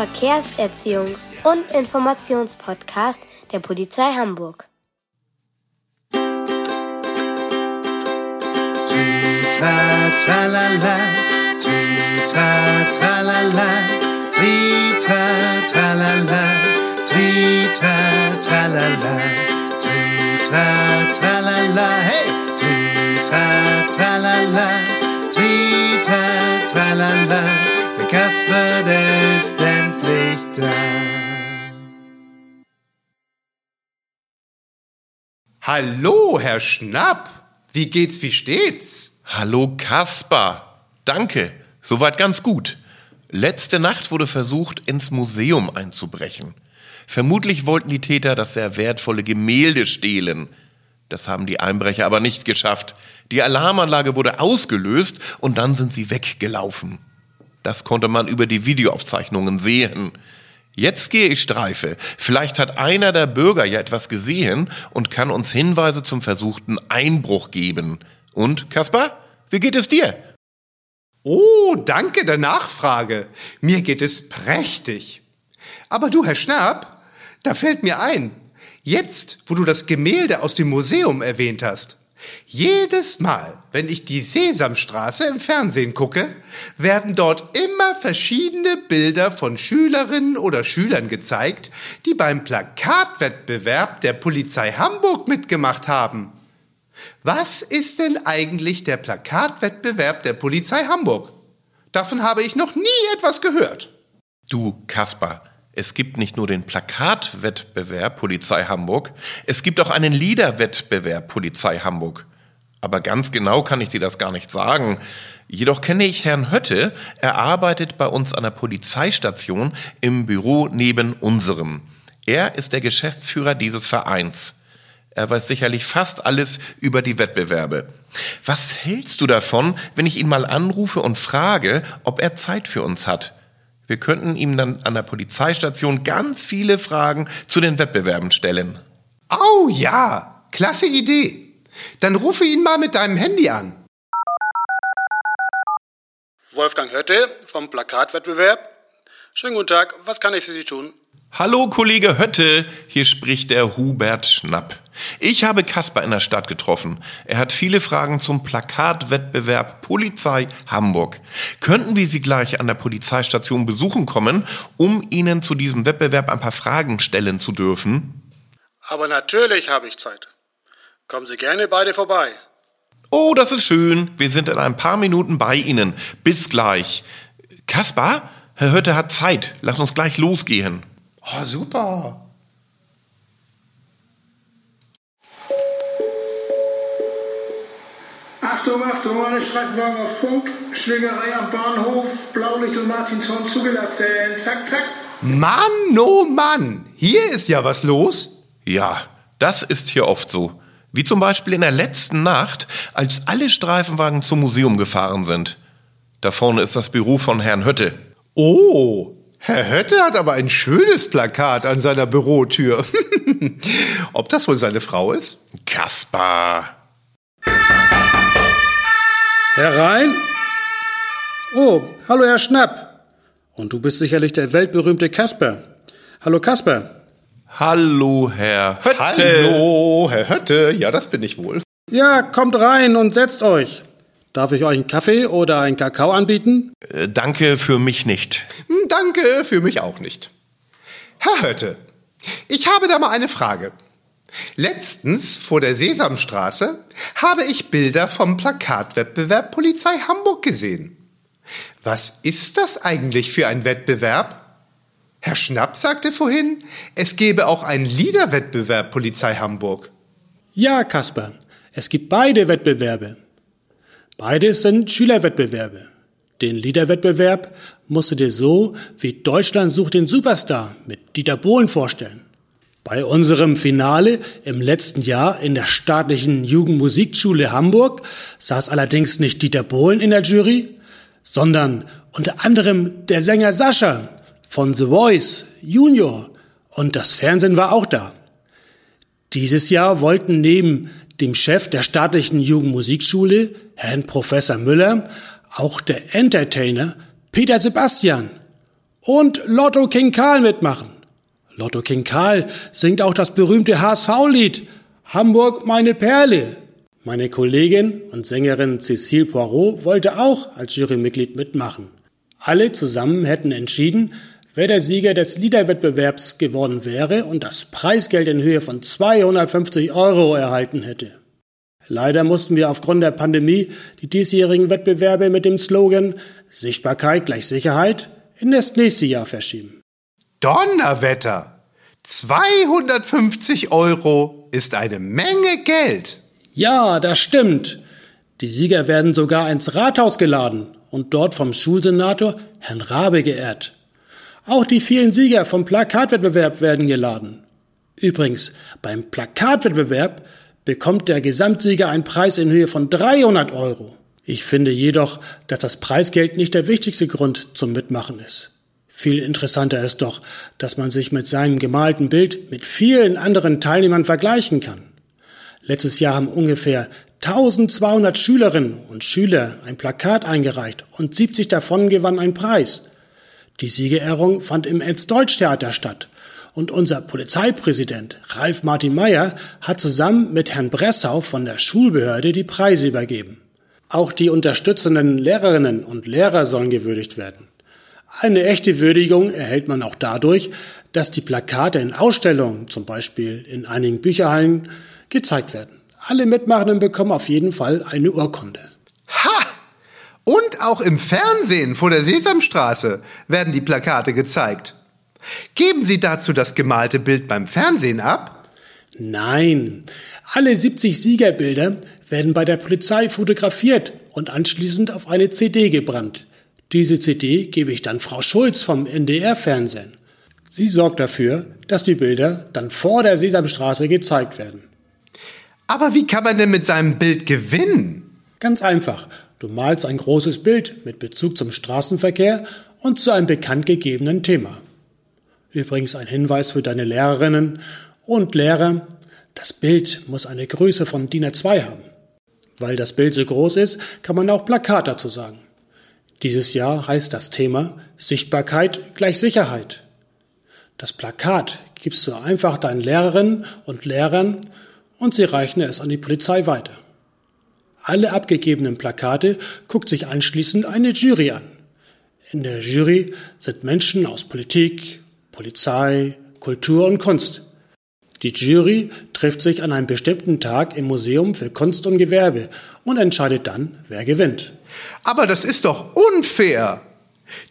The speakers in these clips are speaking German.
Verkehrserziehungs- und Informationspodcast der Polizei Hamburg. Tralala, tralala, tritra, tralala, tritra, tralala, tritra, tralala, hey, tritra, tralala, Hallo, Herr Schnapp. Wie geht's, wie steht's? Hallo Kaspar. Danke. Soweit ganz gut. Letzte Nacht wurde versucht, ins Museum einzubrechen. Vermutlich wollten die Täter das sehr wertvolle Gemälde stehlen. Das haben die Einbrecher aber nicht geschafft. Die Alarmanlage wurde ausgelöst und dann sind sie weggelaufen. Das konnte man über die Videoaufzeichnungen sehen. Jetzt gehe ich Streife. Vielleicht hat einer der Bürger ja etwas gesehen und kann uns Hinweise zum versuchten Einbruch geben. Und, Kaspar, wie geht es dir? Oh, danke der Nachfrage. Mir geht es prächtig. Aber du, Herr Schnapp, da fällt mir ein, jetzt, wo du das Gemälde aus dem Museum erwähnt hast, jedes Mal, wenn ich die Sesamstraße im Fernsehen gucke, werden dort immer verschiedene Bilder von Schülerinnen oder Schülern gezeigt, die beim Plakatwettbewerb der Polizei Hamburg mitgemacht haben. Was ist denn eigentlich der Plakatwettbewerb der Polizei Hamburg? Davon habe ich noch nie etwas gehört. Du, Kaspar, es gibt nicht nur den Plakatwettbewerb Polizei Hamburg, es gibt auch einen Liederwettbewerb Polizei Hamburg. Aber ganz genau kann ich dir das gar nicht sagen. Jedoch kenne ich Herrn Hötte, er arbeitet bei uns an der Polizeistation im Büro neben unserem. Er ist der Geschäftsführer dieses Vereins. Er weiß sicherlich fast alles über die Wettbewerbe. Was hältst du davon, wenn ich ihn mal anrufe und frage, ob er Zeit für uns hat? Wir könnten ihm dann an der Polizeistation ganz viele Fragen zu den Wettbewerben stellen. Oh ja, klasse Idee. Dann rufe ihn mal mit deinem Handy an. Wolfgang Hötte vom Plakatwettbewerb. Schönen guten Tag, was kann ich für Sie tun? Hallo Kollege Hötte, hier spricht der Hubert Schnapp. Ich habe Kasper in der Stadt getroffen. Er hat viele Fragen zum Plakatwettbewerb Polizei Hamburg. Könnten wir Sie gleich an der Polizeistation besuchen kommen, um Ihnen zu diesem Wettbewerb ein paar Fragen stellen zu dürfen? Aber natürlich habe ich Zeit. Kommen Sie gerne beide vorbei. Oh, das ist schön. Wir sind in ein paar Minuten bei Ihnen. Bis gleich. Kaspar, Herr Hötte hat Zeit. Lass uns gleich losgehen. Oh, super. Achtung, Achtung, eine Streifenwagen auf Funk, Schlägerei am Bahnhof, Blaulicht und Martinshorn zugelassen. Zack, zack. Mann, oh Mann, hier ist ja was los. Ja, das ist hier oft so. Wie zum Beispiel in der letzten Nacht, als alle Streifenwagen zum Museum gefahren sind. Da vorne ist das Büro von Herrn Hötte. Oh, Herr Hötte hat aber ein schönes Plakat an seiner Bürotür. Ob das wohl seine Frau ist? Kaspar. Herein? Oh, hallo Herr Schnapp. Und du bist sicherlich der weltberühmte Kasper. Hallo Kasper. Hallo, Herr Hötte. Hallo, Herr Hötte. Ja, das bin ich wohl. Ja, kommt rein und setzt euch. Darf ich euch einen Kaffee oder einen Kakao anbieten? Äh, danke für mich nicht. Hm, Danke, für mich auch nicht. Herr Hötte, ich habe da mal eine Frage. Letztens vor der Sesamstraße habe ich Bilder vom Plakatwettbewerb Polizei Hamburg gesehen. Was ist das eigentlich für ein Wettbewerb? Herr Schnapp sagte vorhin, es gebe auch einen Liederwettbewerb Polizei Hamburg. Ja, Kasper. Es gibt beide Wettbewerbe. Beides sind Schülerwettbewerbe. Den Liederwettbewerb musst du dir so wie Deutschland sucht den Superstar mit Dieter Bohlen vorstellen. Bei unserem Finale im letzten Jahr in der staatlichen Jugendmusikschule Hamburg saß allerdings nicht Dieter Bohlen in der Jury, sondern unter anderem der Sänger Sascha von The Voice Junior und das Fernsehen war auch da. Dieses Jahr wollten neben dem Chef der staatlichen Jugendmusikschule, Herrn Professor Müller, auch der Entertainer Peter Sebastian und Lotto King Karl mitmachen. Lotto King Karl singt auch das berühmte HSV-Lied Hamburg meine Perle. Meine Kollegin und Sängerin Cécile Poirot wollte auch als Jurymitglied mitmachen. Alle zusammen hätten entschieden, wer der Sieger des Liederwettbewerbs geworden wäre und das Preisgeld in Höhe von 250 Euro erhalten hätte. Leider mussten wir aufgrund der Pandemie die diesjährigen Wettbewerbe mit dem Slogan Sichtbarkeit gleich Sicherheit in das nächste Jahr verschieben. Donnerwetter! 250 Euro ist eine Menge Geld. Ja, das stimmt. Die Sieger werden sogar ins Rathaus geladen und dort vom Schulsenator Herrn Rabe geehrt. Auch die vielen Sieger vom Plakatwettbewerb werden geladen. Übrigens, beim Plakatwettbewerb bekommt der Gesamtsieger einen Preis in Höhe von 300 Euro. Ich finde jedoch, dass das Preisgeld nicht der wichtigste Grund zum Mitmachen ist. Viel interessanter ist doch, dass man sich mit seinem gemalten Bild mit vielen anderen Teilnehmern vergleichen kann. Letztes Jahr haben ungefähr 1200 Schülerinnen und Schüler ein Plakat eingereicht und 70 davon gewannen einen Preis. Die Siegerehrung fand im Enz-Deutsch-Theater statt und unser Polizeipräsident Ralf Martin Meyer hat zusammen mit Herrn Bressau von der Schulbehörde die Preise übergeben. Auch die unterstützenden Lehrerinnen und Lehrer sollen gewürdigt werden. Eine echte Würdigung erhält man auch dadurch, dass die Plakate in Ausstellungen, zum Beispiel in einigen Bücherhallen, gezeigt werden. Alle Mitmachenden bekommen auf jeden Fall eine Urkunde. Ha! Und auch im Fernsehen vor der Sesamstraße werden die Plakate gezeigt. Geben Sie dazu das gemalte Bild beim Fernsehen ab? Nein, alle 70 Siegerbilder werden bei der Polizei fotografiert und anschließend auf eine CD gebrannt. Diese CD gebe ich dann Frau Schulz vom NDR-Fernsehen. Sie sorgt dafür, dass die Bilder dann vor der Sesamstraße gezeigt werden. Aber wie kann man denn mit seinem Bild gewinnen? Ganz einfach. Du malst ein großes Bild mit Bezug zum Straßenverkehr und zu einem bekannt gegebenen Thema. Übrigens ein Hinweis für deine Lehrerinnen und Lehrer. Das Bild muss eine Größe von DIN A2 haben. Weil das Bild so groß ist, kann man auch Plakat dazu sagen. Dieses Jahr heißt das Thema Sichtbarkeit gleich Sicherheit. Das Plakat gibst du einfach deinen Lehrerinnen und Lehrern und sie reichen es an die Polizei weiter. Alle abgegebenen Plakate guckt sich anschließend eine Jury an. In der Jury sind Menschen aus Politik, Polizei, Kultur und Kunst. Die Jury trifft sich an einem bestimmten Tag im Museum für Kunst und Gewerbe und entscheidet dann, wer gewinnt. Aber das ist doch unfair.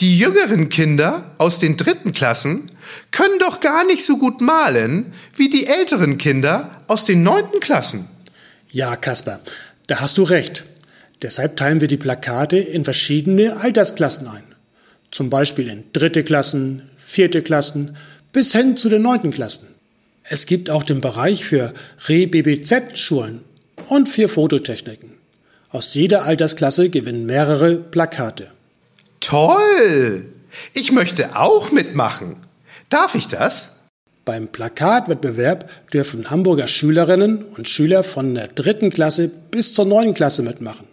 Die jüngeren Kinder aus den dritten Klassen können doch gar nicht so gut malen wie die älteren Kinder aus den neunten Klassen. Ja, Kasper, da hast du recht. Deshalb teilen wir die Plakate in verschiedene Altersklassen ein. Zum Beispiel in dritte Klassen, vierte Klassen bis hin zu den neunten Klassen. Es gibt auch den Bereich für Re-BBZ-Schulen und für Fototechniken. Aus jeder Altersklasse gewinnen mehrere Plakate. Toll! Ich möchte auch mitmachen. Darf ich das? Beim Plakatwettbewerb dürfen Hamburger Schülerinnen und Schüler von der dritten Klasse bis zur neunten Klasse mitmachen.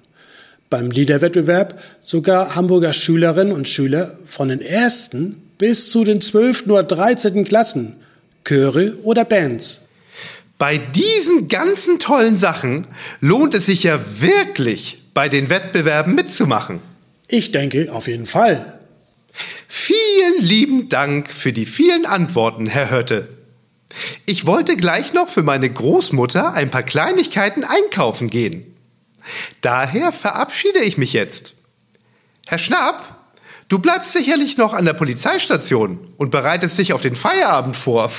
Beim Liederwettbewerb sogar Hamburger Schülerinnen und Schüler von den ersten bis zu den zwölften oder dreizehnten Klassen, Chöre oder Bands. Bei diesen ganzen tollen Sachen lohnt es sich ja wirklich, bei den Wettbewerben mitzumachen. Ich denke auf jeden Fall. Vielen lieben Dank für die vielen Antworten, Herr Hötte. Ich wollte gleich noch für meine Großmutter ein paar Kleinigkeiten einkaufen gehen. Daher verabschiede ich mich jetzt. Herr Schnapp, du bleibst sicherlich noch an der Polizeistation und bereitest dich auf den Feierabend vor.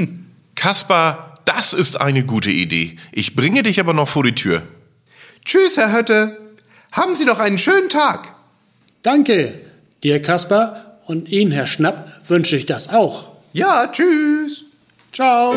Kaspar, das ist eine gute Idee. Ich bringe dich aber noch vor die Tür. Tschüss, Herr Hötte. Haben Sie noch einen schönen Tag. Danke, dir Kasper und Ihnen, Herr Schnapp, wünsche ich das auch. Ja, tschüss. Ciao.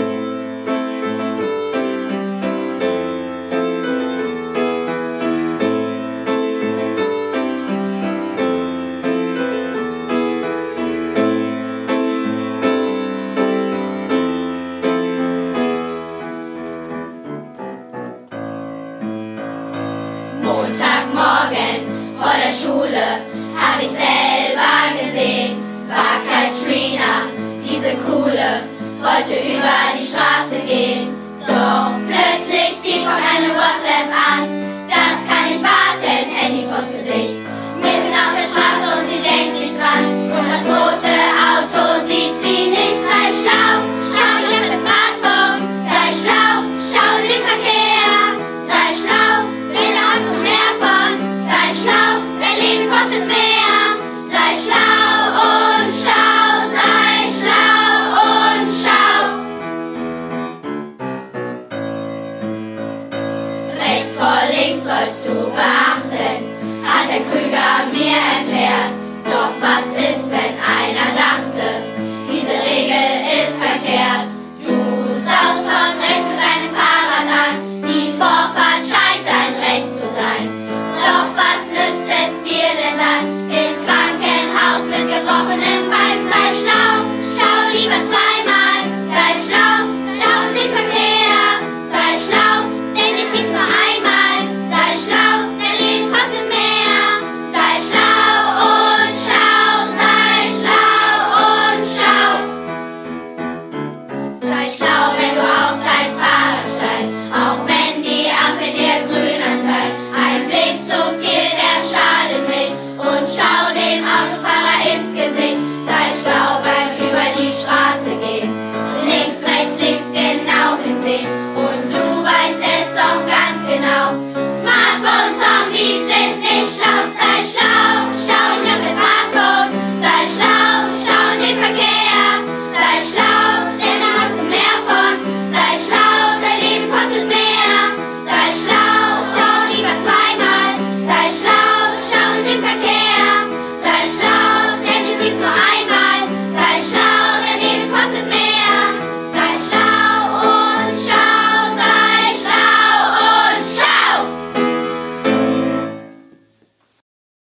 Ich selber gesehen, war Katrina, diese coole, wollte über die Straße gehen. Doch plötzlich blieb auch eine WhatsApp sollst du beachten, hat der Krüger mir